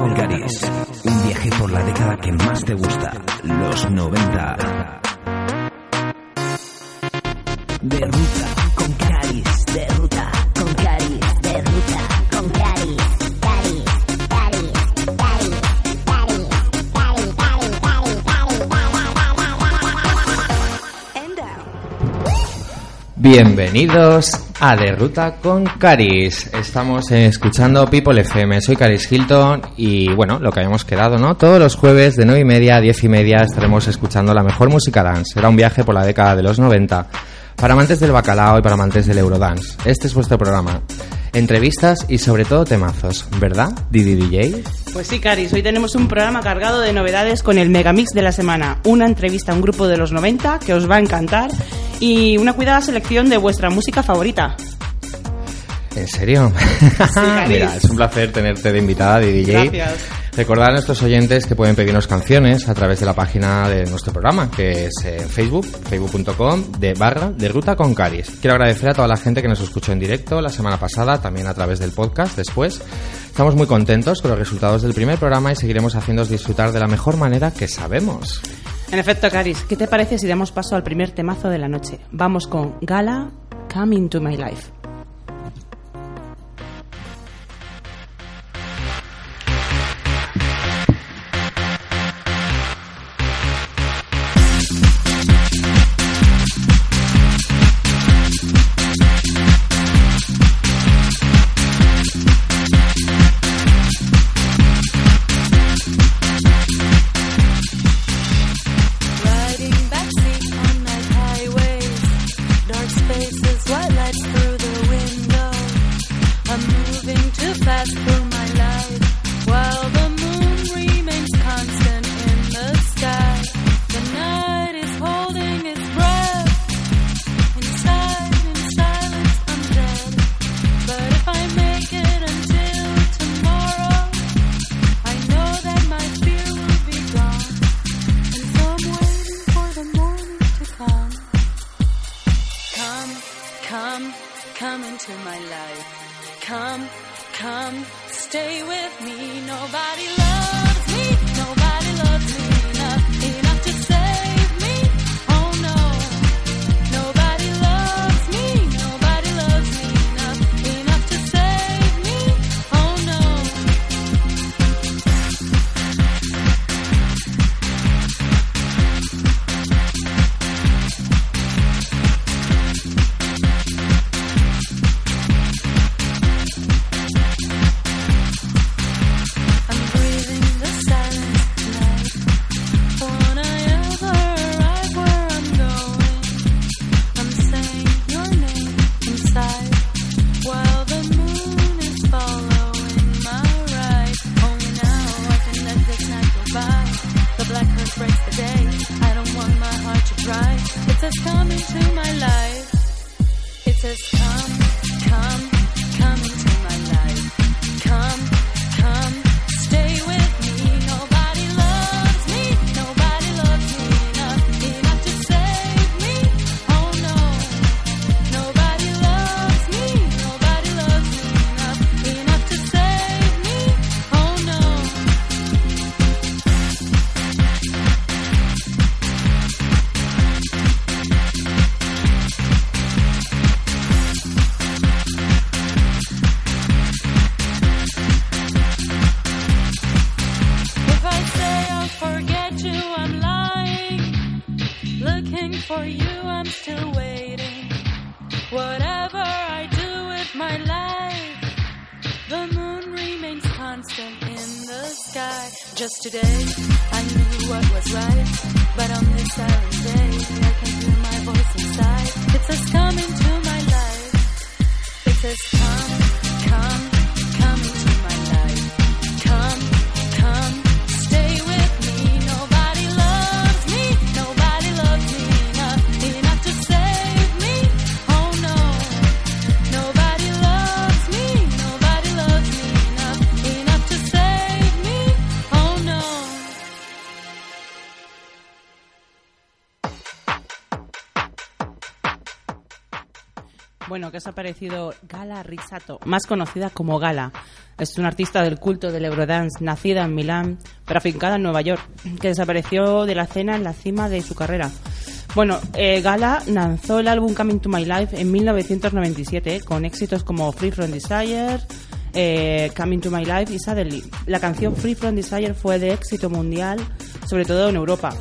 Con Caris. Un viaje por la década que más te gusta, los 90. De Ruta con Caris, de Ruta con Caris, de Ruta con. Caris, Caris, Caris, Caris, Caris, Bienvenidos a De Ruta con Caris. Estamos escuchando People FM. Soy Caris Hilton y bueno, lo que habíamos quedado, ¿no? Todos los jueves de 9 y media a 10 y media estaremos escuchando la mejor música dance. Será un viaje por la década de los 90 para amantes del bacalao y para amantes del Eurodance. Este es vuestro programa. Entrevistas y sobre todo temazos, ¿verdad, Didi DJ? Pues sí, Caris, hoy tenemos un programa cargado de novedades con el Megamix de la semana, una entrevista a un grupo de los 90 que os va a encantar y una cuidada selección de vuestra música favorita. ¿En serio? Mira, es un placer tenerte de invitada, Didi DJ. Gracias. Recordar a nuestros oyentes que pueden pedirnos canciones a través de la página de nuestro programa, que es en Facebook, facebook.com, de barra de Ruta con Caris. Quiero agradecer a toda la gente que nos escuchó en directo la semana pasada, también a través del podcast después. Estamos muy contentos con los resultados del primer programa y seguiremos haciéndoos disfrutar de la mejor manera que sabemos. En efecto, Caris, ¿qué te parece si damos paso al primer temazo de la noche? Vamos con Gala, Come Into My Life. Bueno, ¿qué os ha parecido Gala Risato, más conocida como Gala? Es una artista del culto del Eurodance, nacida en Milán, pero afincada en Nueva York, que desapareció de la escena en la cima de su carrera. Bueno, eh, Gala lanzó el álbum Coming to My Life en 1997, con éxitos como Free From Desire, eh, Coming to My Life y Suddenly. La canción Free From Desire fue de éxito mundial, sobre todo en Europa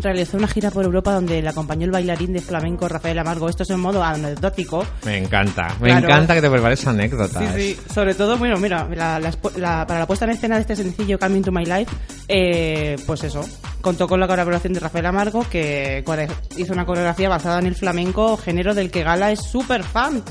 realizó una gira por Europa donde le acompañó el bailarín de flamenco Rafael Amargo. Esto es en modo anecdótico. Me encanta, me Claro. encanta que te prepares anécdotas. Sí, sí. Sobre todo, bueno, mira, la- la- la- para la puesta en escena de este sencillo Coming to My Life, eh, pues eso, contó con la colaboración de Rafael Amargo, que hizo una coreografía basada en el flamenco, género del que Gala es súper fan.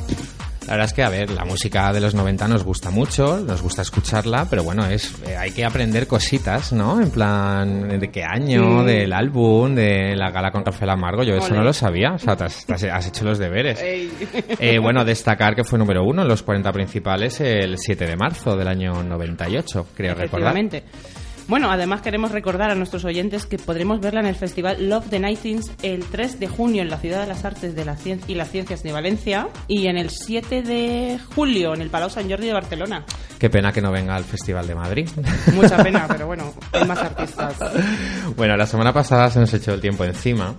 La verdad es que, a ver, la música de los 90 nos gusta mucho, nos gusta escucharla, pero bueno, es eh, hay que aprender cositas, ¿no? En plan, ¿de qué año? Del álbum, de la gala con Rafael Amargo, yo eso no lo sabía, o sea, te has, te has- has hecho los deberes. Eh, bueno, destacar que fue número uno en los 40 principales el 7 de marzo del año 98, creo recordar. Bueno, además queremos recordar a nuestros oyentes que podremos verla en el festival Love the Nightings el 3 de junio en la Ciudad de las Artes de la Cien- y las Ciencias de Valencia y en el 7 de julio en el Palau Sant Jordi de Barcelona. Qué pena que no venga al Festival de Madrid. Mucha pena, pero bueno, hay más artistas. Bueno, la semana pasada se nos echó el tiempo encima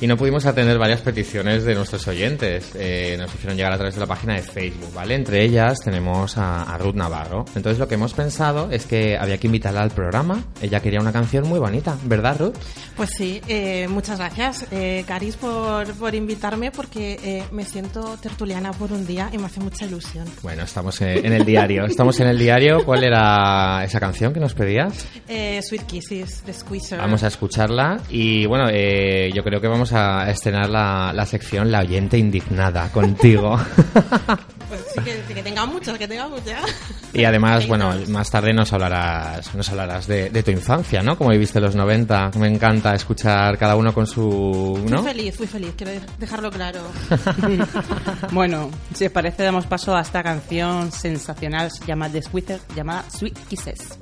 y no pudimos atender varias peticiones de nuestros oyentes. Eh, nos hicieron llegar a través de la página de Facebook, ¿vale? Entre ellas tenemos a, a Ruth Navarro. Entonces lo que hemos pensado es que había que invitarla al programa. Ella quería una canción muy bonita, ¿verdad, Ruth? Pues sí, eh, muchas gracias, eh, Caris, por, por invitarme porque eh, me siento tertuliana por un día y me hace mucha ilusión. Bueno, estamos eh, en el diario. Estamos en el diario. ¿Cuál era esa canción que nos pedías? Eh, Sweet Kisses, de Squeezer. Vamos a escucharla y bueno, yo creo que vamos a estrenar la, la sección La oyente indignada contigo. Pues sí, que, que tenga muchas, que tenga muchas. y además, bueno, más tarde nos hablarás, nos hablarás de, de tu infancia, ¿no? Como viviste los 90. Me encanta escuchar cada uno con su... ¿no? Fui feliz, fui feliz, quiero dejarlo claro. Bueno, si os parece, damos paso a esta canción sensacional llamada The llamada Sweet Kisses.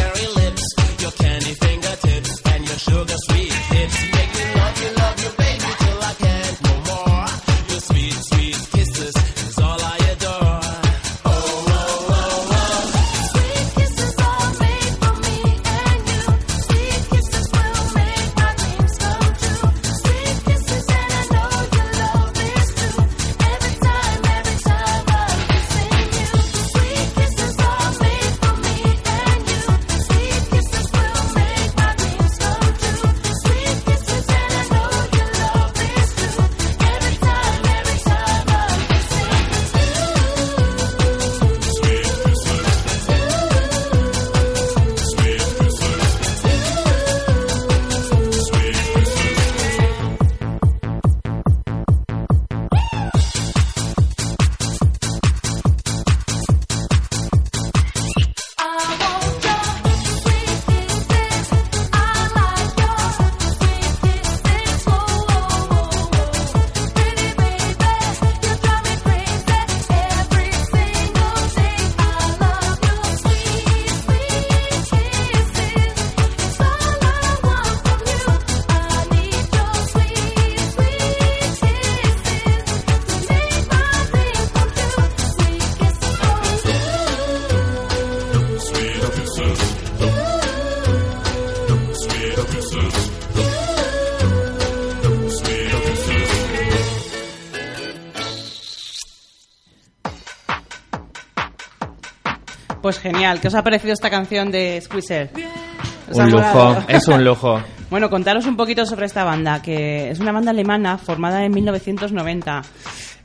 cherry lips, your candy finger Pues genial. ¿Qué os ha parecido esta canción de Squeezer? ¿Os ha Un lujo, es un lujo. Bueno, contaros un poquito sobre esta banda, que es una banda alemana formada en 1990.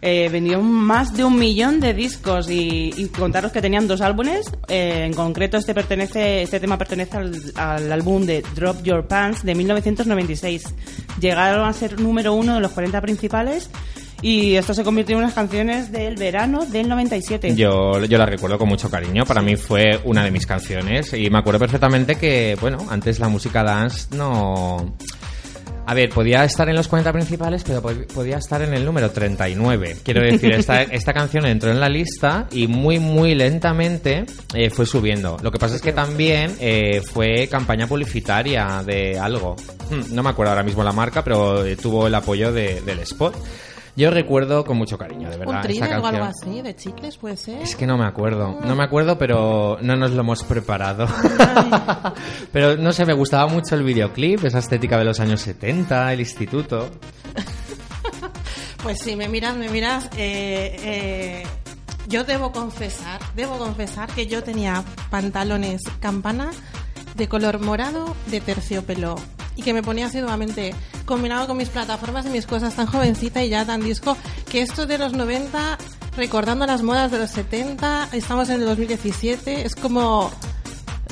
Eh, vendió más de un millón de discos y, y contaros que tenían dos álbumes. Eh, en concreto, este pertenece, este tema pertenece al, al álbum de Drop Your Pants de 1996. Llegaron a ser número uno de los 40 principales y esto se convirtió en unas canciones del verano del 97. Yo, yo la recuerdo con mucho cariño. Para mí fue una de mis canciones. Y me acuerdo perfectamente que, bueno, antes la música dance no. A ver, podía estar en los 40 principales, pero pod- podía estar en el número 39. Quiero decir, esta, esta canción entró en la lista y muy, muy lentamente eh, fue subiendo. Lo que pasa es que también eh, fue campaña publicitaria de algo. Hmm, No me acuerdo ahora mismo la marca, pero eh, tuvo el apoyo de- del spot. Yo recuerdo con mucho cariño, de verdad, Un esta thriller o canción. algo así, de chicles, puede ser. Es que no me acuerdo, no me acuerdo, pero no nos lo hemos preparado. pero no sé, me gustaba mucho el videoclip, esa estética de los años 70, el instituto. Pues sí, me miras, me miras. eh, eh, yo debo confesar, debo confesar que yo tenía pantalones campana de color morado de terciopelo y que me ponía asiduamente combinado con mis plataformas y mis cosas tan jovencita y ya tan disco que esto de los 90 recordando las modas de los 70 estamos en el 2017 es como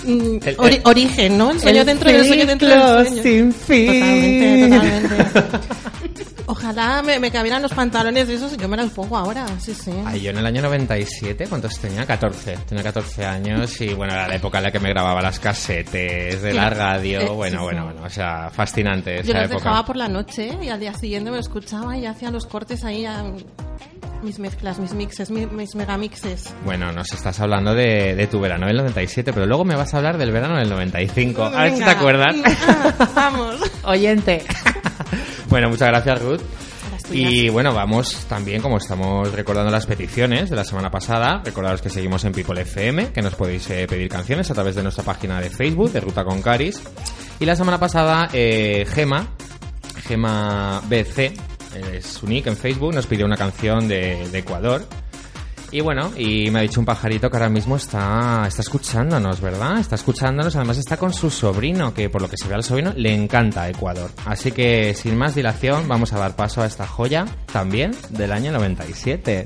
mm, El- ori- el- origen ¿no? el sueño el dentro del sueño dentro del sueño sin fin. totalmente totalmente Ojalá me, me cabieran los pantalones de esos y yo me los pongo ahora, sí, sí. Ay, yo en el año 97, ¿cuántos tenía? 14. Tenía 14 años y bueno, era la época en la que me grababa las casetes de la radio. Eh, bueno, sí, bueno, bueno, o sea, fascinante Yo esa los época. dejaba por la noche y al día siguiente me lo escuchaba y hacía los cortes ahí a mis mezclas, mis mixes, mi- mis megamixes. Bueno, nos estás hablando de, de tu verano del 97, pero luego me vas a hablar del verano del 95. A ver si te Venga. acuerdas. Ah, Vamos. Oyente. bueno, muchas gracias, Ruth. Y bueno, vamos también, como estamos recordando las peticiones de la semana pasada, recordaros que seguimos en People FM, que nos podéis eh, pedir canciones a través de nuestra página de Facebook, de Ruta con Caris. Y la semana pasada, eh, Gema, Gema BC, es su nick en Facebook, nos pidió una canción de, de Ecuador. Y bueno, y me ha dicho un pajarito que ahora mismo está, está escuchándonos, ¿verdad? Está escuchándonos, además está con su sobrino, que por lo que se ve al sobrino le encanta Ecuador. Así que sin más dilación vamos a dar paso a esta joya también del año 97.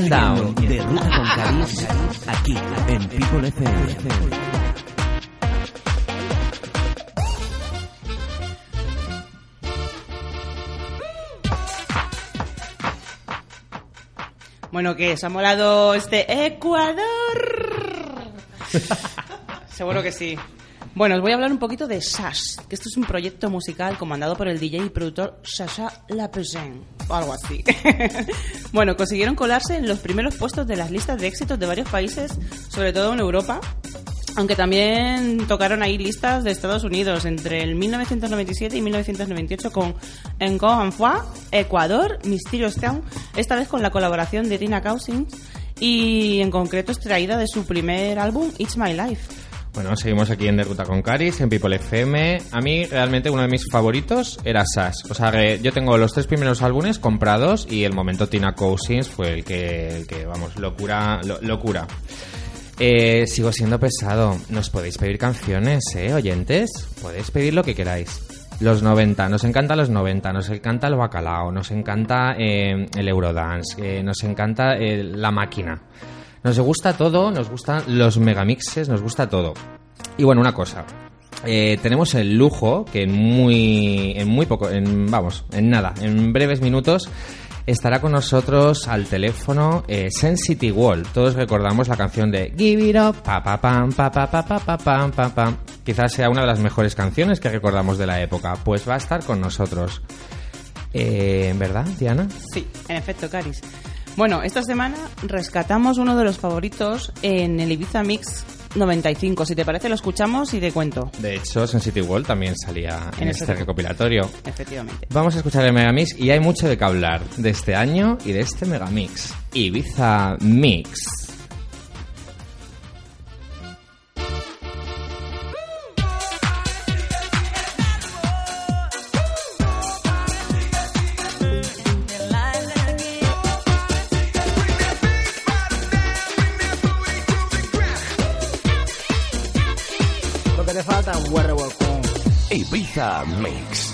And down. De Ruta con Caris, aquí en People FM. Bueno, ¿qué? ¿Os ha molado este Ecuador? Seguro que sí. Bueno, os voy a hablar un poquito de Sash, que esto es un proyecto musical comandado por el DJ y productor Sasha Lapezen, algo así. bueno, consiguieron colarse en los primeros puestos de las listas de éxitos de varios países, sobre todo en Europa, aunque también tocaron ahí listas de Estados Unidos entre el 1997 y 1998 con Encore en Ecuador, Mysterious Town, esta vez con la colaboración de Tina Cousins y en concreto extraída de su primer álbum It's My Life. Bueno, seguimos aquí en De Ruta con Caris, en People FM. A mí, realmente, uno de mis favoritos era Sash. O sea, que yo tengo los tres primeros álbumes comprados y el momento Tina Cousins fue el que, el que vamos, locura, lo- locura. Eh, sigo siendo pesado. Nos podéis pedir canciones, ¿eh, oyentes? Podéis pedir lo que queráis. Los 90, nos encanta los 90, nos encanta el bacalao, nos encanta eh, el Eurodance, nos encanta la máquina. Nos gusta todo, nos gustan los megamixes, nos gusta todo. Y bueno, una cosa. Eh, tenemos el lujo que en muy, en muy poco, en, vamos, en nada, en breves minutos estará con nosotros al teléfono eh, Sensity Wall. Todos recordamos la canción de Give It Up, pa pa pam, pa pa pa pa pa pa. Quizás sea una de las mejores canciones que recordamos de la época. Pues va a estar con nosotros. Eh, ¿Verdad, Diana? Sí, en efecto, Caris. Bueno, esta semana rescatamos uno de los favoritos en el Ibiza Mix 95. Si te parece, lo escuchamos y te cuento. De hecho, Sensity Wall también salía en, En este recopilatorio. Efectivamente. Vamos a escuchar el Megamix y hay mucho de qué hablar de este año y de este Megamix. Ibiza Mix. Ibiza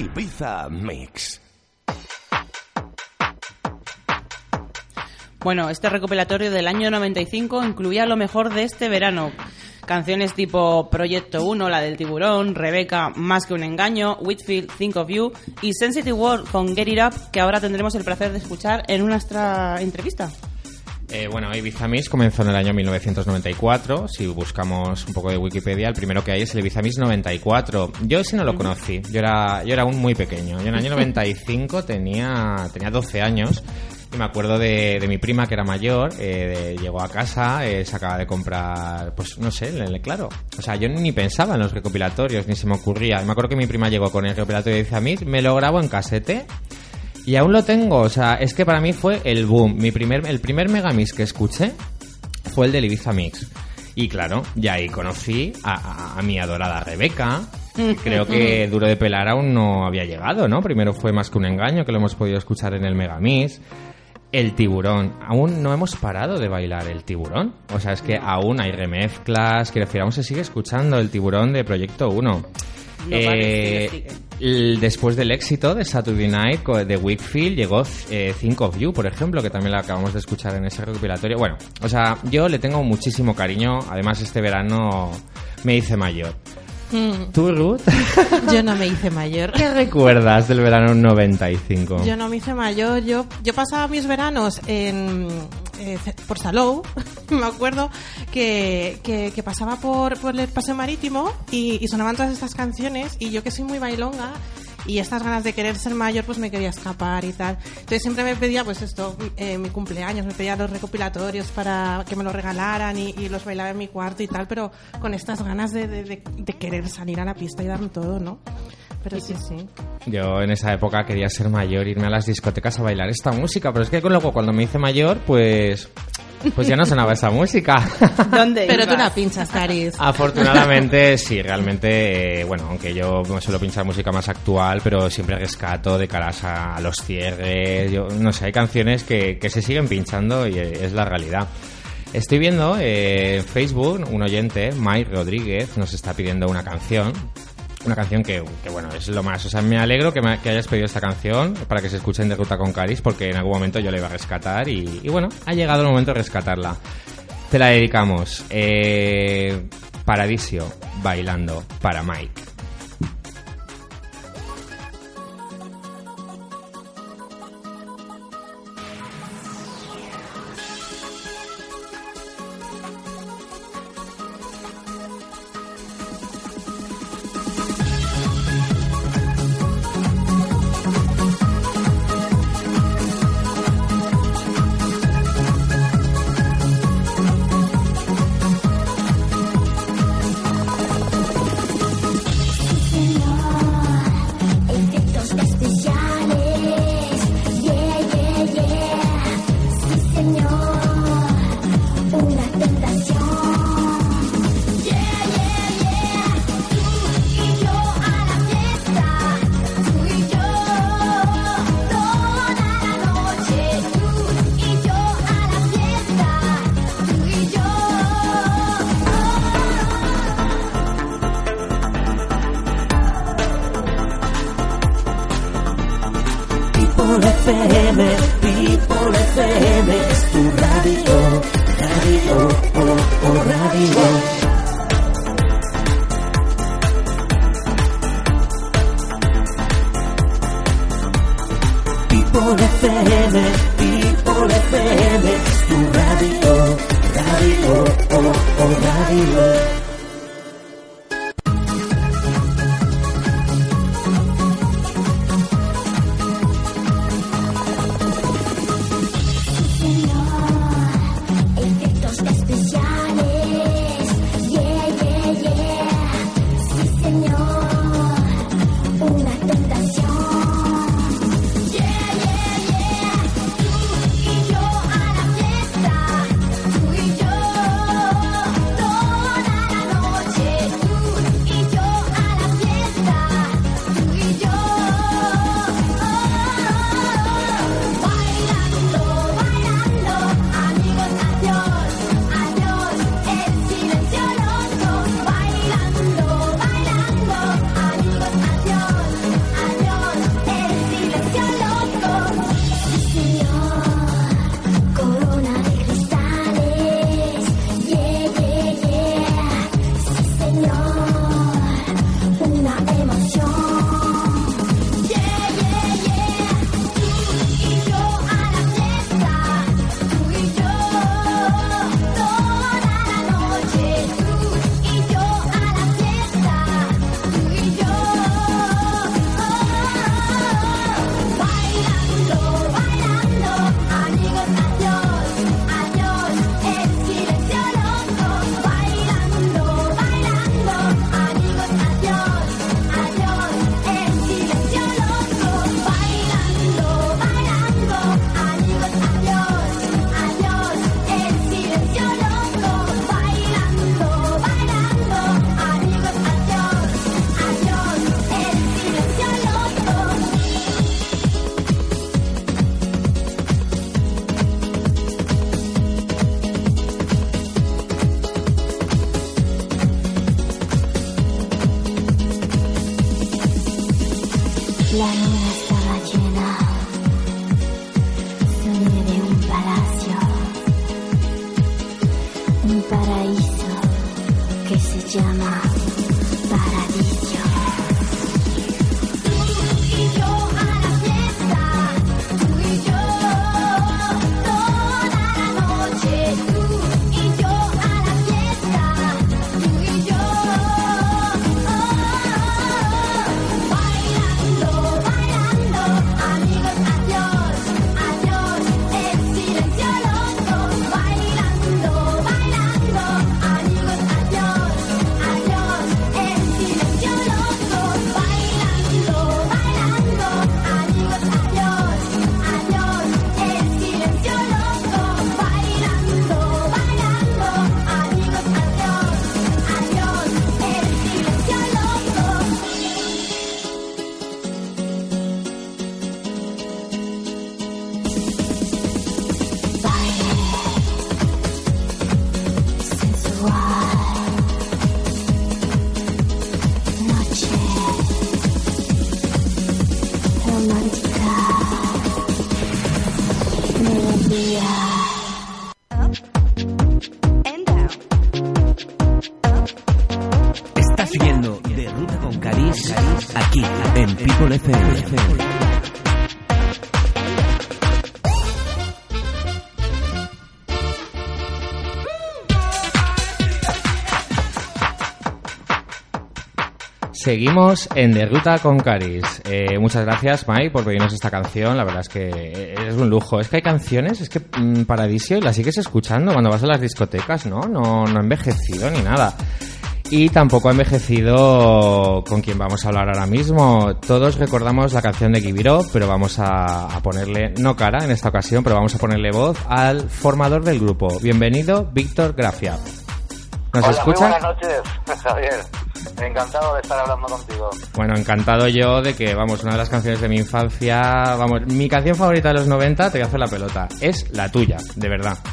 Ibiza Mix. Bueno, este recopilatorio del año 95 incluía lo mejor de este verano. Canciones tipo Proyecto 1, la del tiburón, Rebeca, Más que un engaño, Whitfield, Think of You y Sensitive World con Get It Up, que ahora tendremos el placer de escuchar en nuestra entrevista. Eh, bueno, Ibiza Mix comenzó en el año 1994. Si buscamos un poco de Wikipedia, el primero que hay es el Ibiza Mix 94. Yo sí no lo conocí. Yo era, yo era aún muy pequeño. Yo en el año 95 tenía, tenía 12 años. Y me acuerdo de, de mi prima que era mayor, eh, llegó a casa, eh, se acaba de comprar, pues no sé, claro. O sea, yo ni pensaba en los recopilatorios, ni se me ocurría. Me acuerdo que mi prima llegó con el recopilatorio de Ibiza Mix, me lo grabo en casete y aún lo tengo, o sea, es que para mí fue el boom. Mi primer, el primer Megamix que escuché fue el del Ibiza Mix. Y claro, ya ahí conocí a, a- a mi adorada Rebeca. Creo que Duro de Pelar aún no había llegado, ¿no? Primero fue más que un engaño, que lo hemos podido escuchar en el Megamix. El tiburón. Aún no hemos parado de bailar el tiburón. O sea, es que aún hay remezclas. Quiero decir, aún se sigue escuchando el tiburón de Proyecto 1. No Eh, el- después del éxito de Saturday Night de Wickfield llegó eh, Think of You, por ejemplo, que también la acabamos de escuchar en ese recopilatorio. Bueno, o sea, yo le tengo muchísimo cariño. Además, este verano me hice mayor. Mm, ¿Tú, Ruth? Yo no me hice mayor. ¿Qué recuerdas del verano 95? Yo no me hice mayor. Yo, yo pasaba mis veranos en, eh, por Salou. me acuerdo que, que, que pasaba por, por el paseo marítimo y, y sonaban todas estas canciones. Y yo que soy muy bailonga y estas ganas de querer ser mayor, pues me quería escapar y tal. Entonces siempre me pedía, pues esto, eh, mi cumpleaños, me pedía los recopilatorios para que me los regalaran y, y los bailaba en mi cuarto y tal, pero con estas ganas de- de- de querer salir a la pista y darme todo, ¿no? Pero sí, sí. Yo en esa época quería ser mayor, irme a las discotecas a bailar esta música, pero es que luego cuando me hice mayor, pues, pues ya no sonaba esa música. ¿Dónde Pero tú ibas? la pinchas, Caris. Afortunadamente, sí, realmente, eh, bueno, aunque yo suelo pinchar música más actual, pero siempre rescato de caras a, a los cierres, yo no sé, hay canciones que, que se siguen pinchando y eh, es la realidad. Estoy viendo eh, en Facebook un oyente, Mike Rodríguez, nos está pidiendo una canción. Una canción que, que, bueno, es lo más. O sea, me alegro que, que hayas pedido esta canción para que se escuchen de Ruta con Caris, porque en algún momento yo la iba a rescatar y, y bueno, ha llegado el momento de rescatarla. Te la dedicamos. Eh, Paradisio, bailando para Mike. People FM, People FM, es tu radio, radio, oh, oh, radio. People FM, People FM, tu radio, radio, oh, oh, radio. Estás siguiendo De Ruta con Caris aquí en People FM. Seguimos en De Ruta con Caris. Eh, muchas gracias, Mai, por pedirnos esta canción. La verdad es que es un lujo. Es que hay canciones, es que mm, Paradisio la sigues escuchando cuando vas a las discotecas, ¿no? No, no ha envejecido ni nada. Y tampoco ha envejecido con quien vamos a hablar ahora mismo. Todos recordamos la canción de Up, pero vamos a, a ponerle, no cara en esta ocasión, pero vamos a ponerle voz al formador del grupo. Bienvenido, Víctor Grafia. ¿Nos Hola, escucha? Muy buenas noches, Javier. Encantado de estar hablando contigo. Bueno, encantado yo de que, vamos, una de las canciones de mi infancia, vamos, mi canción favorita de los 90, te voy a hacer la pelota, es la tuya, de verdad.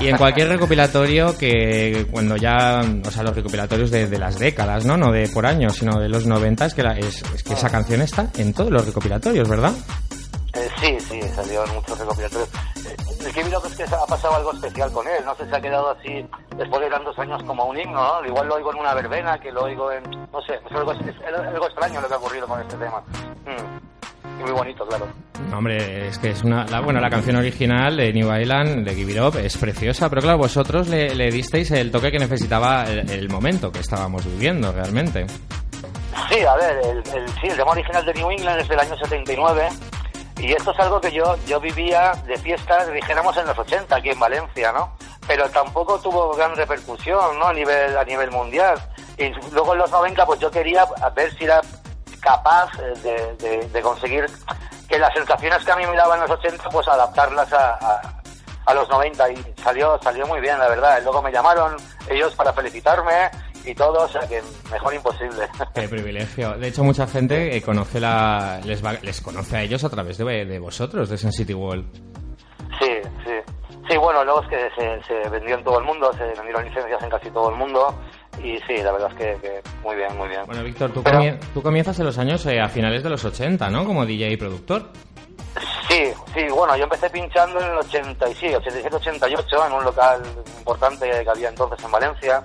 Y en cualquier recopilatorio que cuando ya, o sea, los recopilatorios de, de las décadas, ¿no? No de por años, sino de los 90, es que, la- es, es que esa canción está en todos los recopilatorios, ¿verdad? Eh, sí, sí, salió en muchos recopilatorios. Eh, el que vi es que ha pasado algo especial con él. No sé si ha quedado así después de tantos años como un himno, ¿no? Igual lo oigo en una verbena, que lo oigo en... No sé, es algo, es algo extraño lo que ha ocurrido con este tema. Mm. Y muy bonito, claro. No, hombre, es que es una... La, bueno, la canción original de New Island, de Give It Up, es preciosa, pero claro, vosotros le, le disteis el toque que necesitaba el, el momento que estábamos viviendo, realmente. Sí, a ver, el, el- sí, el tema original de New England es del año 79 y esto es algo que yo yo vivía de fiestas, dijéramos en los 80 aquí en Valencia, ¿no? Pero tampoco tuvo gran repercusión, ¿no? A nivel a nivel mundial. Y luego en los 90 pues yo quería ver si era capaz eh, de, de- de conseguir que las sensaciones que a mí me daban en los 80 pues adaptarlas a, a- a los 90 y salió salió muy bien, la verdad. Luego me llamaron ellos para felicitarme y todo, o sea que mejor imposible. Qué privilegio. De hecho, mucha gente eh, conoce la, les, va- les conoce a ellos a través de, de vosotros, de Sensity World. Sí, sí. Sí, bueno, luego es que se, se vendió en todo el mundo, se vendieron licencias en casi todo el mundo y sí, la verdad es que, que muy bien, muy bien. Bueno, Víctor, tú, Pero- comie- tú comienzas en los años eh, a finales de los 80, ¿no? Como DJ y productor. Sí, sí, bueno, yo empecé pinchando en el 80, y sí, 87-88 en un local importante que había entonces en Valencia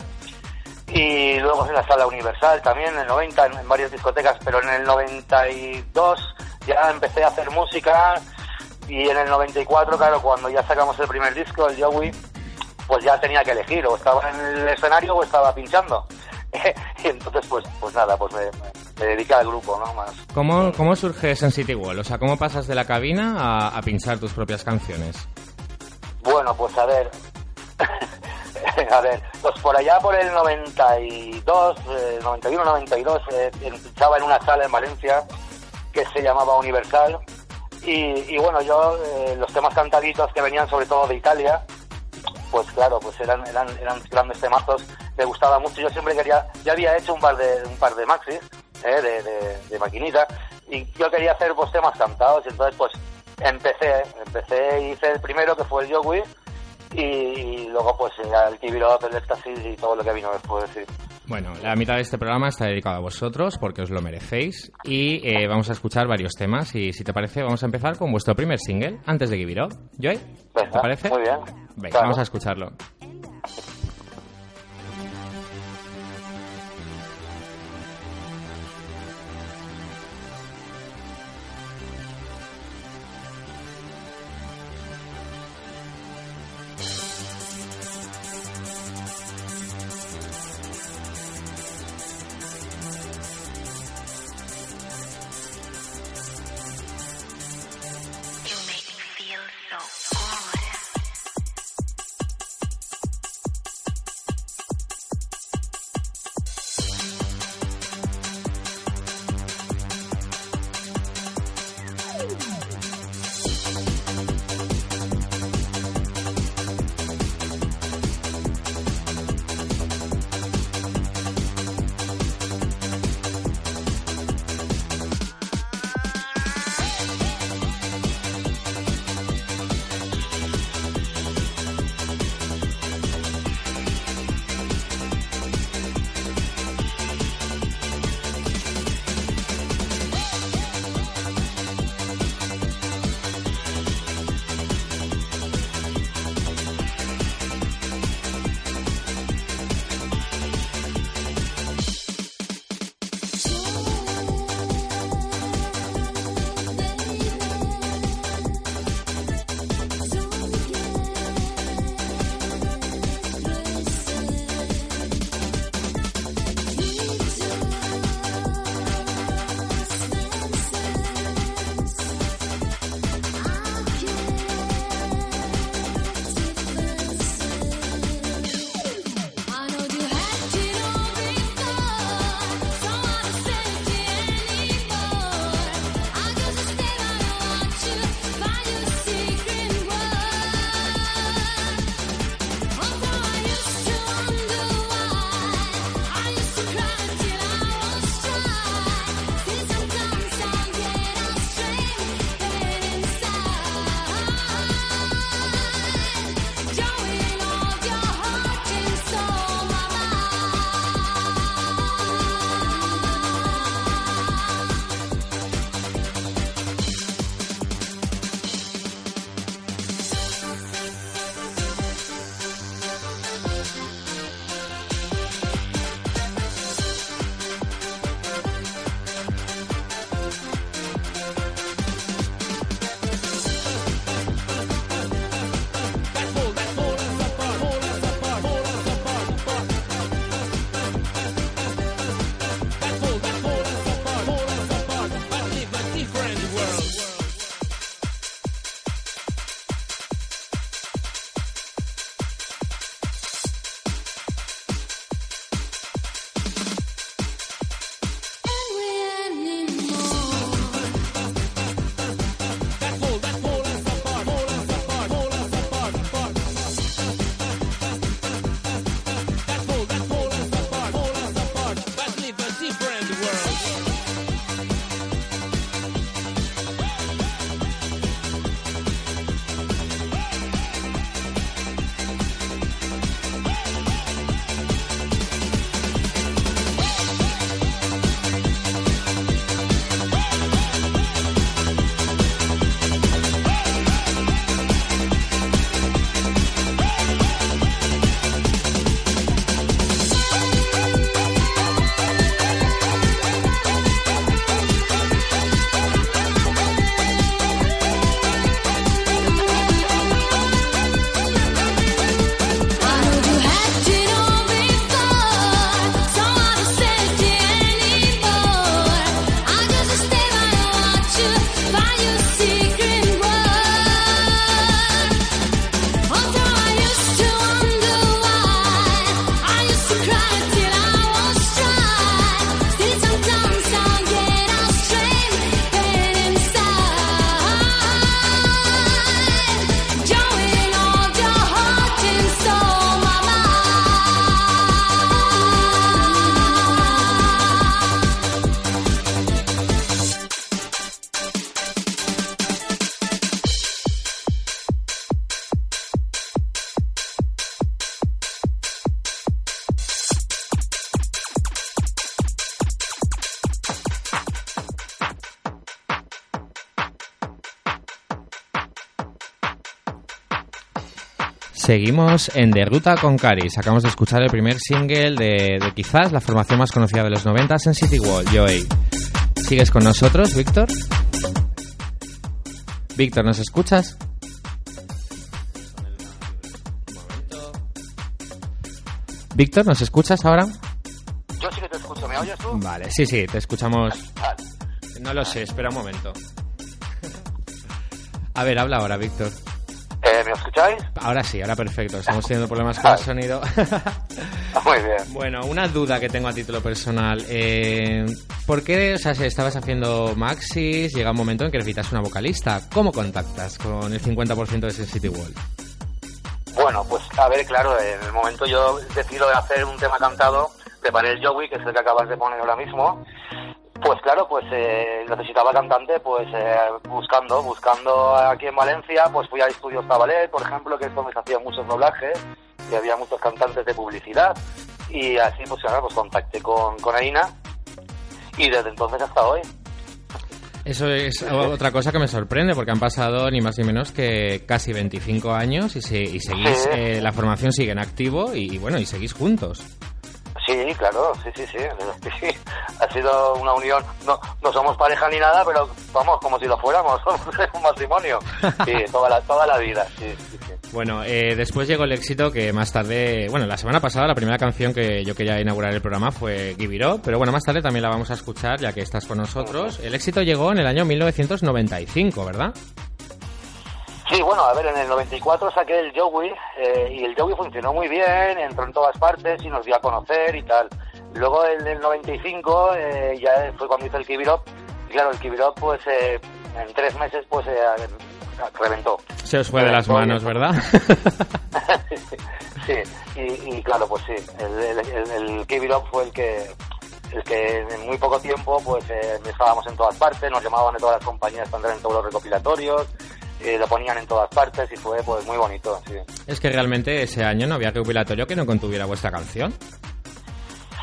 y luego en la Sala Universal también en el 90 en, en varias discotecas, pero en el 92 ya empecé a hacer música y en el 94, claro, cuando ya sacamos el primer disco, el Joey, pues ya tenía que elegir, o estaba en el escenario o estaba pinchando. y entonces, pues pues nada, pues me, me dediqué al grupo, ¿no? Más. ¿Cómo, cómo surge Sensity World? O sea, ¿cómo pasas de la cabina a, a pinchar tus propias canciones? Bueno, pues a ver. a ver, pues por allá por el 92, eh, 91, 92, eh, pinchaba en una sala en Valencia que se llamaba Universal. Y, bueno, yo, eh, los temas cantaditos que venían sobre todo de Italia, pues claro, pues eran, eran, eran grandes temazos, me gustaba mucho. Yo siempre quería, ya había hecho un par de, un par de maxis, eh, de, de, de maquinita, y yo quería hacer pues temas cantados, y entonces pues empecé, empecé, hice el primero que fue el Yogi, y, y luego pues el Kibirop, el y todo lo que vino después, sí. Bueno, la mitad de este programa está dedicado a vosotros porque os lo merecéis y eh, vamos a escuchar varios temas y si te parece vamos a empezar con vuestro primer single antes de Give It Up. Joy, ¿te parece? Muy bien. Venga, Claro. vamos a escucharlo. Seguimos en De Ruta con Caris. Acabamos de escuchar el primer single de, de quizás la formación más conocida de los 90 en City Wall, Joey. ¿Sigues con nosotros, Víctor? Víctor, ¿nos escuchas? Víctor, ¿nos escuchas ahora? Yo sí que te escucho, ¿me oyes tú? Vale, sí, sí, te escuchamos. No lo sé, espera un momento. A ver, habla ahora, Víctor. Eh, ¿Me escucháis? Ahora sí, ahora perfecto. Estamos teniendo problemas con el sonido. Muy bien. Bueno, una duda que tengo a título personal. Eh, ¿Por qué, o sea, si estabas haciendo maxis, llega un momento en que necesitas una vocalista? ¿Cómo contactas con el 50% de City Wall? Bueno, pues a ver, claro, en el momento yo decido hacer un tema cantado, preparé el Joey, que es el que acabas de poner ahora mismo. Pues claro, pues eh, necesitaba cantante, pues eh, buscando, buscando aquí en Valencia, pues fui a Estudios Tabalet, por ejemplo, que es donde se hacían muchos doblajes y había muchos cantantes de publicidad. Y así, pues ahora pues contacté con, con Aina y desde entonces hasta hoy. Eso es otra cosa que me sorprende, porque han pasado ni más ni menos que casi 25 años y, se- y seguís, Sí. eh, la formación sigue en activo y, y bueno, y seguís juntos. Sí, claro, sí, sí, sí, sí. Ha sido una unión. No, no somos pareja ni nada, pero vamos como si lo fuéramos. Somos un matrimonio. Sí, toda la, toda la vida. Sí, sí, sí. Bueno, eh, después llegó el éxito que más tarde, bueno, la semana pasada la primera canción que yo quería inaugurar el programa fue Give It Up, pero bueno, más tarde también la vamos a escuchar ya que estás con nosotros. El éxito llegó en el año 1995, ¿verdad? Sí, bueno, a ver, en el 94 saqué el Joey eh, y el Joey funcionó muy bien, entró en todas partes y nos dio a conocer y tal. Luego en el 95 eh, ya fue cuando hice el Kibirop y claro, el Kibirop pues eh, en tres meses pues eh, reventó. Se os fue de las y manos, ¿verdad? sí, y, y claro, pues sí, el, el, fue el que el que en muy poco tiempo pues eh, estábamos en todas partes, nos llamaban de todas las compañías para entrar en todos los recopilatorios, eh, lo ponían en todas partes y fue pues muy bonito, sí. es que realmente ese año no había recopilatorio que no contuviera vuestra canción.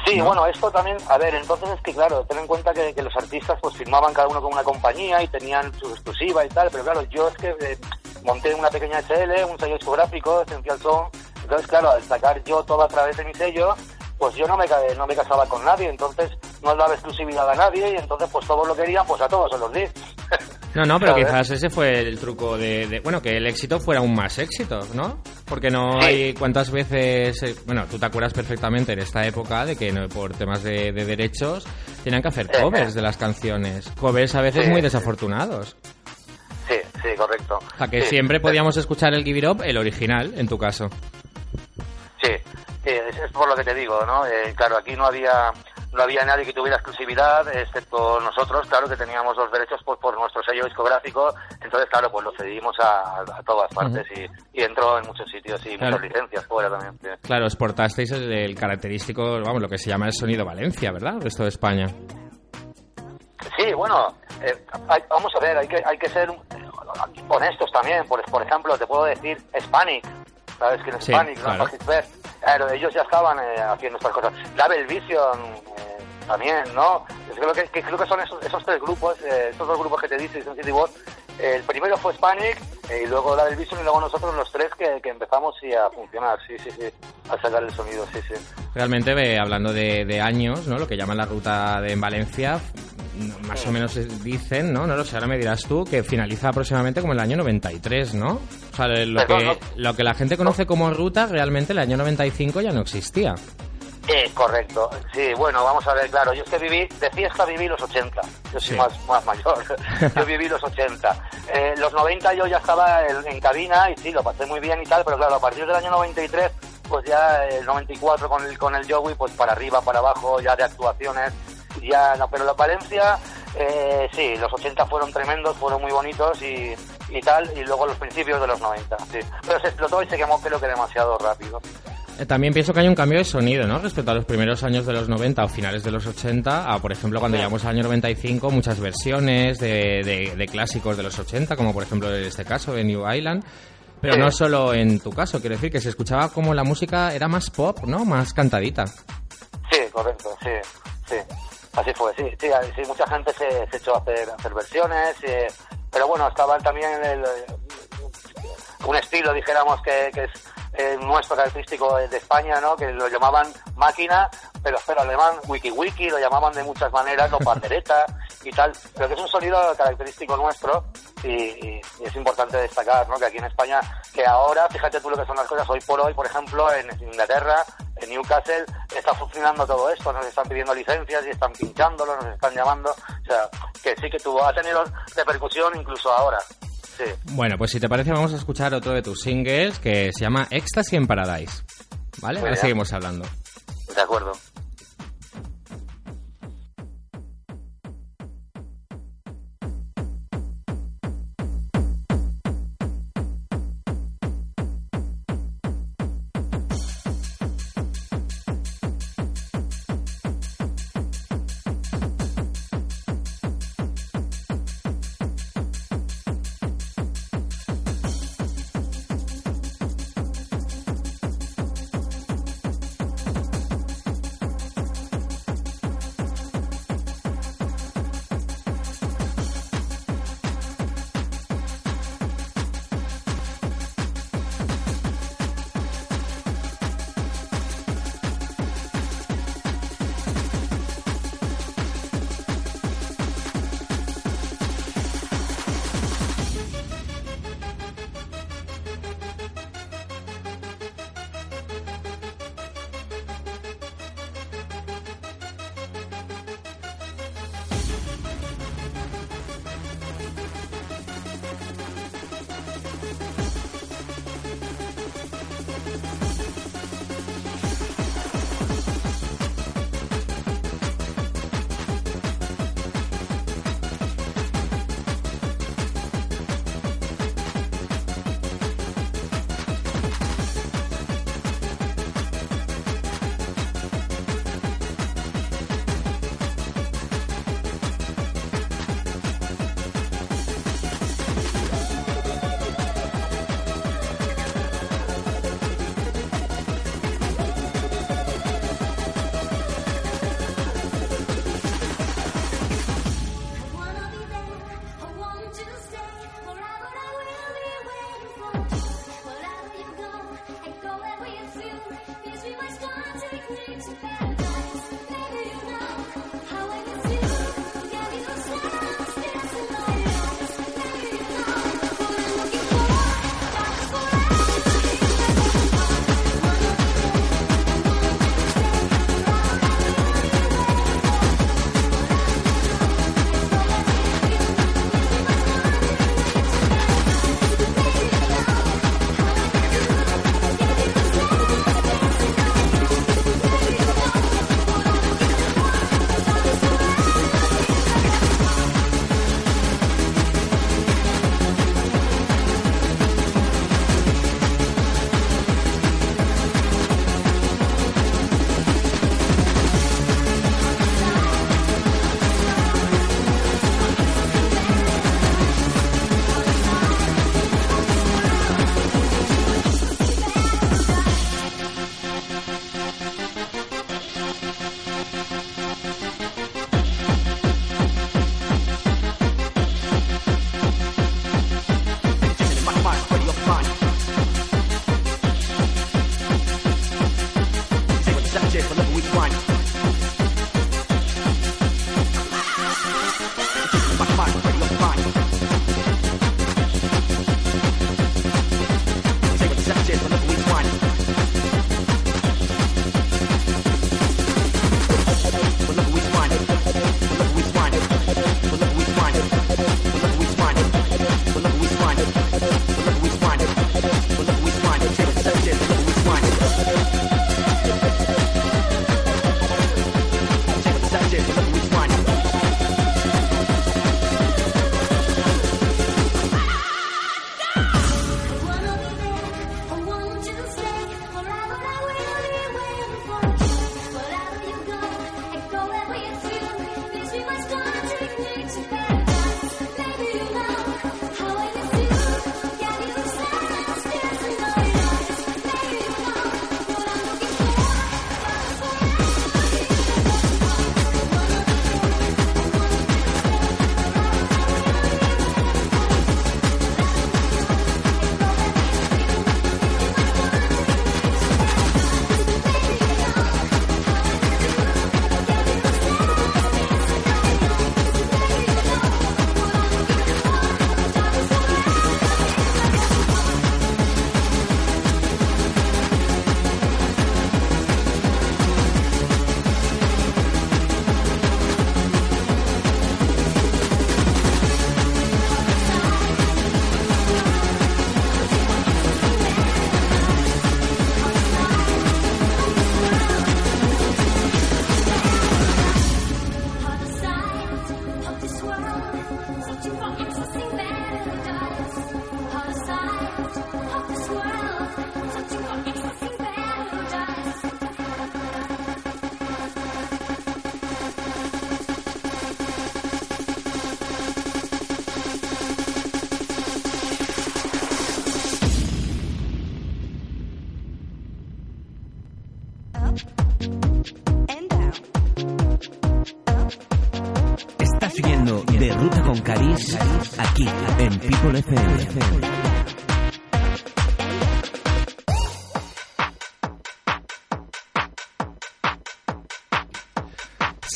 Sí, bueno, esto también, a ver, entonces es que claro, ten en cuenta que, que los artistas pues firmaban cada uno con una compañía y tenían su exclusiva y tal, pero claro, yo es que eh, monté una pequeña SL, un sello discográfico, Essential Song, entonces claro, al sacar yo todo a través de mi sello, pues yo no me, no me casaba con nadie, entonces no daba exclusividad a nadie y entonces pues todos lo querían, pues a todos se los di. No, no, pero ¿Sabes? quizás ese fue el truco de, de- bueno, que el éxito fuera aún más éxito, ¿no? Porque no Sí. hay cuántas veces, eh, bueno, tú te acuerdas perfectamente en esta época de que no, por temas de, de derechos tenían que hacer covers de las canciones, covers a veces muy desafortunados. Sí, sí, correcto. O sea, que Sí. siempre podíamos escuchar el Give It Up, el original, en tu caso. Sí, sí, es, es por lo que te digo, ¿no? Eh, claro, aquí no había no había nadie que tuviera exclusividad, excepto nosotros, claro, que teníamos los derechos por, por nuestro sello discográfico, entonces, claro, pues lo cedimos a, a todas partes y, y entró en muchos sitios y Claro. muchas licencias fuera también. sí. Claro, exportasteis el, el característico, vamos, lo que se llama el sonido Valencia, ¿verdad? El resto de España. Sí, bueno, eh, hay- vamos a ver, hay que, hay que ser honestos también. Por, por ejemplo, te puedo decir Hispanic. ¿Sabes quién es Sí, Hispanic? claro. ¿no? Hitler. Claro, ellos ya estaban eh, haciendo estas cosas. Label Vision eh, también, ¿no? Es creo que, que creo que son esos, esos tres grupos, eh, estos dos grupos que te dices City Bot. el primero fue Hispanic eh, y luego Label Vision y luego nosotros los tres que, que empezamos sí, a funcionar, sí, sí, sí, a sacar el sonido, sí, sí. Realmente, hablando de, de años, ¿no? Lo que llaman la ruta de en Valencia, más o menos dicen, ¿no? No lo sé, ahora me dirás tú, que finaliza aproximadamente como el año 93, ¿no? O sea, lo Perdón, que, no. lo que la gente conoce como ruta, realmente el año 95 ya no existía. Eh, correcto. Sí, bueno, vamos a ver, claro, yo es que viví, de fiesta viví los 80. Yo soy Sí. más, más mayor. yo viví los 80. Eh, los 90 yo ya estaba en, en cabina y sí, lo pasé muy bien y tal, pero claro, a partir del año 93, pues ya el 94 con el, con el Joey, pues para arriba, para abajo, ya de actuaciones, ya no, pero la Valencia, eh, sí, los 80 fueron tremendos, fueron muy bonitos y, y tal, y luego los principios de los 90, sí. Pero se explotó y se quemó creo que demasiado rápido. Eh, También pienso que hay un cambio de sonido, ¿no? Respecto a los primeros años de los 90 o finales de los 80, a, por ejemplo, cuando llegamos al año 95, muchas versiones de, de- de clásicos de los 80, como por ejemplo en este caso de New Island. Pero Sí. no solo en tu caso, quiero decir que se escuchaba como la música era más pop, ¿no? Más cantadita. Sí, correcto, sí, sí. Así fue, sí, sí, sí mucha gente se, se echó a hacer, hacer versiones, eh, pero bueno, estaba también el, un estilo, dijéramos, que, que es eh, nuestro característico de España, ¿no? Que lo llamaban máquina, pero pero alemán wiki wiki, lo llamaban de muchas maneras, o pandereta y tal, pero que es un sonido característico nuestro y, y- y es importante destacar, ¿no? Que aquí en España, que ahora, fíjate tú lo que son las cosas, hoy por hoy, por ejemplo, en Inglaterra, en Newcastle, está funcionando todo esto, nos están pidiendo licencias y están pinchándolo, nos están llamando, o sea, que sí que tuvo, ha tenido repercusión incluso ahora. Sí. Bueno, pues si te parece vamos a escuchar otro de tus singles que se llama Ecstasy en Paradise. ¿Vale? Muy Ahora bien. seguimos hablando. De acuerdo.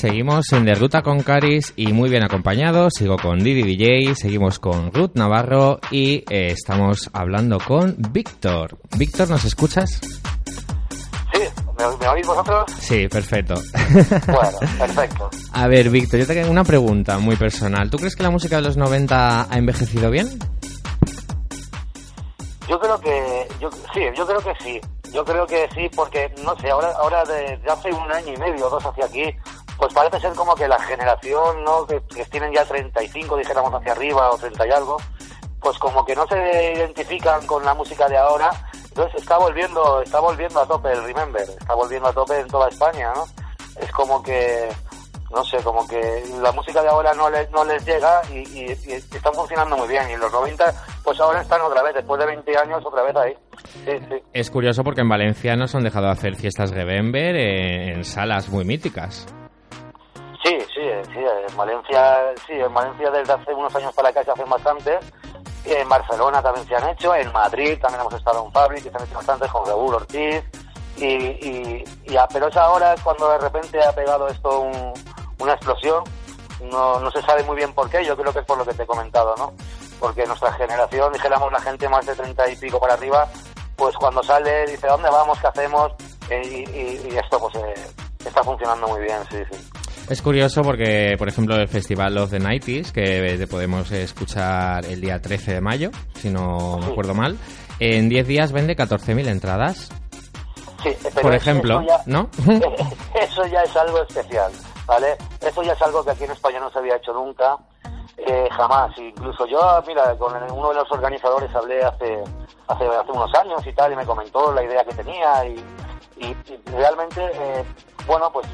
Seguimos en De Ruta con Caris y muy bien acompañados. Sigo con Didi DJ, seguimos con Ruth Navarro y eh, estamos hablando con Víctor. Víctor, ¿nos escuchas? Sí, ¿me, me oís vosotros? Sí, perfecto. Bueno, perfecto. A ver, Víctor, yo te tengo una pregunta muy personal. ¿Tú crees que la música de los 90 ha envejecido bien? Yo creo que, yo, sí, yo creo que sí. Yo creo que sí, porque, no sé, ahora, ahora desde hace un año y medio o dos hacia aquí, pues parece ser como que la generación, ¿no? Que, tienen ya 35, dijéramos hacia arriba, o 30 y algo, pues como que no se identifican con la música de ahora, entonces está volviendo, está volviendo a tope el Remember, está volviendo a tope en toda España, ¿no? Es como que, no sé, como que la música de ahora no les, no les llega y, y- están funcionando muy bien. Y en los 90, pues ahora están otra vez, después de 20 años, otra vez ahí. Es curioso porque en Valencia nos han dejado hacer fiestas Remember en, en salas muy míticas. Sí, en Valencia, sí, en Valencia desde hace unos años para acá se hacen bastante. En Barcelona también se han hecho, en Madrid también hemos estado en Fabric, se han hecho bastantes con Raúl Ortiz. Y, y, a- pero es ahora cuando de repente ha pegado esto un- una explosión. No, no se sabe muy bien por qué, yo creo que es por lo que te he comentado, ¿no? Porque nuestra generación, dijéramos la gente más de 30 y pico para arriba, pues cuando sale dice, ¿dónde vamos? ¿Qué hacemos? Eh, y, y- y esto pues eh, está funcionando muy bien, sí, sí. Es curioso porque, por ejemplo, el Festival of the 90s, que podemos escuchar el día 13 de mayo, si no me acuerdo mal, en 10 días vende 14.000 entradas. Sí, pero Por ejemplo, eso ya- ¿no? eso ya es algo especial, ¿vale? Eso ya es algo que aquí en España no se había hecho nunca, eh, jamás. Incluso yo, mira, con uno de los organizadores hablé hace, hace, hace unos años y tal, y me comentó la idea que tenía y, y- y realmente, eh, bueno, pues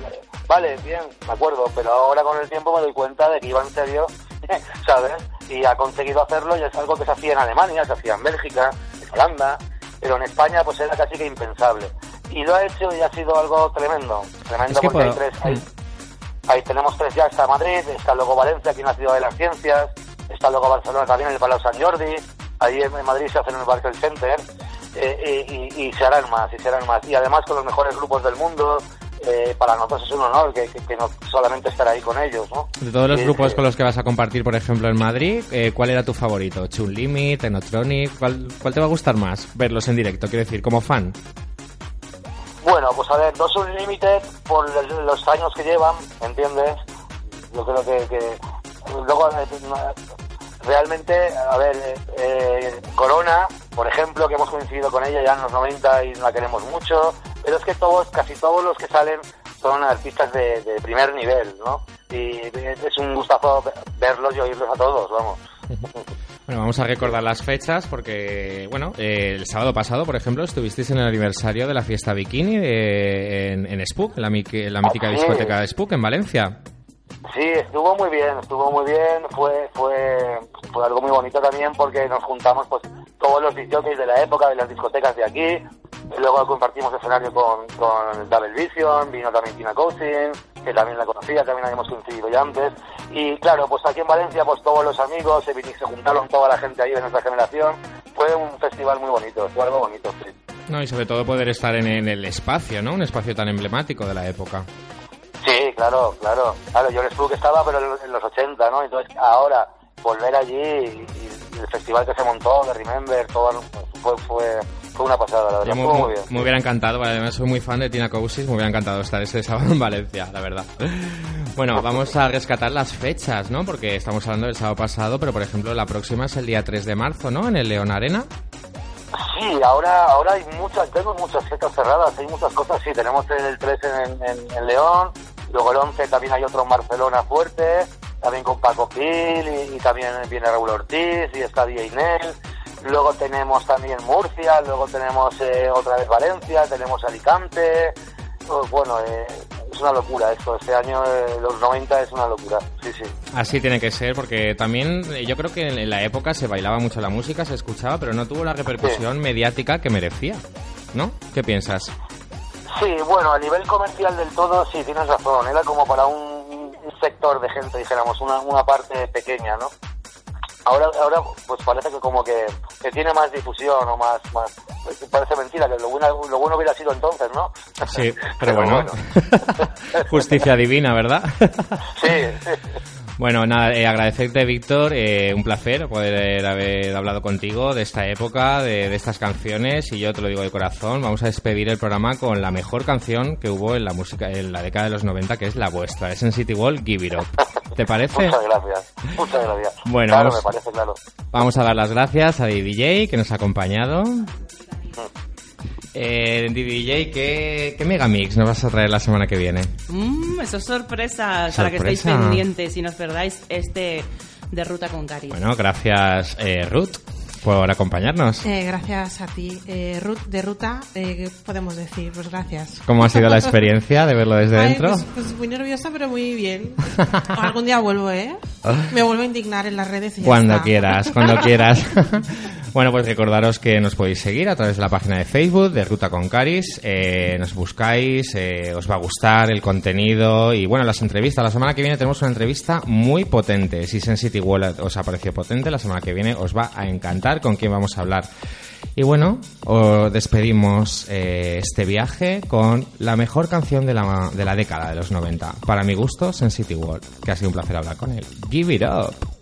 vale, bien, me acuerdo, pero ahora con el tiempo me doy cuenta de que iba en serio, ¿sabes? Y ha conseguido hacerlo y es algo que se hacía en Alemania, se hacía en Bélgica, en Holanda, pero en España pues era casi que impensable. Y lo ha hecho y ha sido algo tremendo, tremendo Es que porque hay tres, hay- Ahí tenemos tres ya, está Madrid, está luego Valencia, aquí en la Ciudad de las Ciencias, está luego Barcelona también, en el Palau San Jordi, ahí en Madrid se hace en el Barclays Center, eh, y, y- y se harán más, y se harán más. Y además con los mejores grupos del mundo, eh, para nosotros es un honor que, que- que no solamente estar ahí con ellos, ¿no? De todos los Sí, grupos sí. con los que vas a compartir, por ejemplo, en Madrid, eh, ¿cuál era tu favorito? ¿Chun Limit, Technotronic? ¿Cuál, ¿Cuál te va a gustar más verlos en directo? Quiero decir, como fan. Bueno, pues a ver, Dos Unlimited, por los años que llevan, ¿entiendes? Yo creo que, que luego realmente, a ver, eh, Corona, por ejemplo, que hemos coincidido con ella ya en los 90 y la queremos mucho, pero es que todos, casi todos los que salen son artistas de, de primer nivel, ¿no? Y es un gustazo verlos y oírlos a todos, vamos. Bueno, vamos a recordar las fechas porque, bueno, eh, el sábado pasado, por ejemplo, estuvisteis en el aniversario de la fiesta bikini de- en, en Spook, en la, la mítica sí. discoteca de Spook en Valencia. Sí, estuvo muy bien, estuvo muy bien, fue fue fue algo muy bonito también porque nos juntamos pues todos los disjockeys de la época, de las discotecas de aquí, luego compartimos escenario con, con Double Vision, vino también Tina Cousin, que también la conocía, también habíamos coincidido ya antes, y claro, pues aquí en Valencia pues todos los amigos se, vin- se juntaron toda la gente ahí de nuestra generación, fue un festival muy bonito, fue algo bonito, sí. No, y sobre todo poder estar en, en el espacio, ¿no? Un espacio tan emblemático de la época. Sí, claro, claro. Claro, yo en Spook estaba, pero en los- en los 80, ¿no? Entonces, ahora, volver allí y, y el festival que se montó, de Remember, todo, fue, fue, fue una pasada, la verdad. Yo Estuvo muy bien. me hubiera encantado, además soy muy fan de Tina Cousis, me hubiera encantado estar ese sábado en Valencia, la verdad. Bueno, vamos a rescatar las fechas, ¿no? Porque estamos hablando del sábado pasado, pero por ejemplo la próxima es el día 3 de marzo, ¿no? En el León Arena. Sí, ahora, ahora hay muchas, tengo muchas fechas cerradas, hay muchas cosas, sí, tenemos el 3 en, en- en León, luego el 11 también hay otro en Barcelona fuerte, también con Paco Pil y, y también viene Raúl Ortiz y está DJ Nel, luego tenemos también Murcia, luego tenemos eh, otra vez Valencia, tenemos Alicante, pues, bueno, eh, es una locura esto, este año eh, los 90 es una locura, sí, sí. Así tiene que ser, porque también eh, yo creo que en la época se bailaba mucho la música, se escuchaba, pero no tuvo la repercusión mediática que merecía, ¿no? ¿Qué piensas? Sí, bueno, a nivel comercial del todo, sí, tienes razón. Era como para un, un sector de gente, dijéramos, una, una parte pequeña, ¿no? Ahora, ahora pues parece que como que, que tiene más difusión o más, más parece mentira, que lo bueno, lo bueno hubiera sido entonces, ¿no? Sí, pero bueno. Justicia divina, ¿verdad? Sí, Bueno, nada, eh, agradecerte, Víctor. eh, un placer poder haber hablado contigo de esta época, de, de estas canciones. Y yo te lo digo de corazón, vamos a despedir el programa con la mejor canción que hubo en la música en la década de los 90, que es la vuestra, es en City Wall, Give It Up. ¿Te parece? muchas gracias, muchas gracias. Bueno, claro, vamos- me parece claro. Vamos a dar las gracias a DJ que nos ha acompañado. Eh, DJ, ¿qué, ¿qué megamix nos vas a traer la semana que viene? Mmm, eso es sorpresa, para que estéis Sorpresa. pendientes y no os perdáis este de Ruta con Cari. Bueno, gracias, eh, Ruth, por acompañarnos. Eh, gracias a ti, eh, Ruth de Ruta, eh, ¿qué podemos decir? Pues gracias. ¿Cómo ha sido la experiencia de verlo desde Ay, dentro? Pues, pues muy nerviosa, pero muy bien. Algún día vuelvo, ¿eh? Me vuelvo a indignar en las redes y ya Cuando está. quieras, cuando quieras. Bueno, pues recordaros que nos podéis seguir a través de la página de Facebook de Ruta con Caris. Eh, nos buscáis, eh, os va a gustar el contenido y bueno, las entrevistas. La semana que viene tenemos una entrevista muy potente. Si Sensity Wallet os ha parecido potente, la semana que viene os va a encantar con quién vamos a hablar. Y bueno, os despedimos eh, este viaje con la mejor canción de la, de la década de los 90. Para mi gusto, Sensity World, que ha sido un placer hablar con él. Give it up.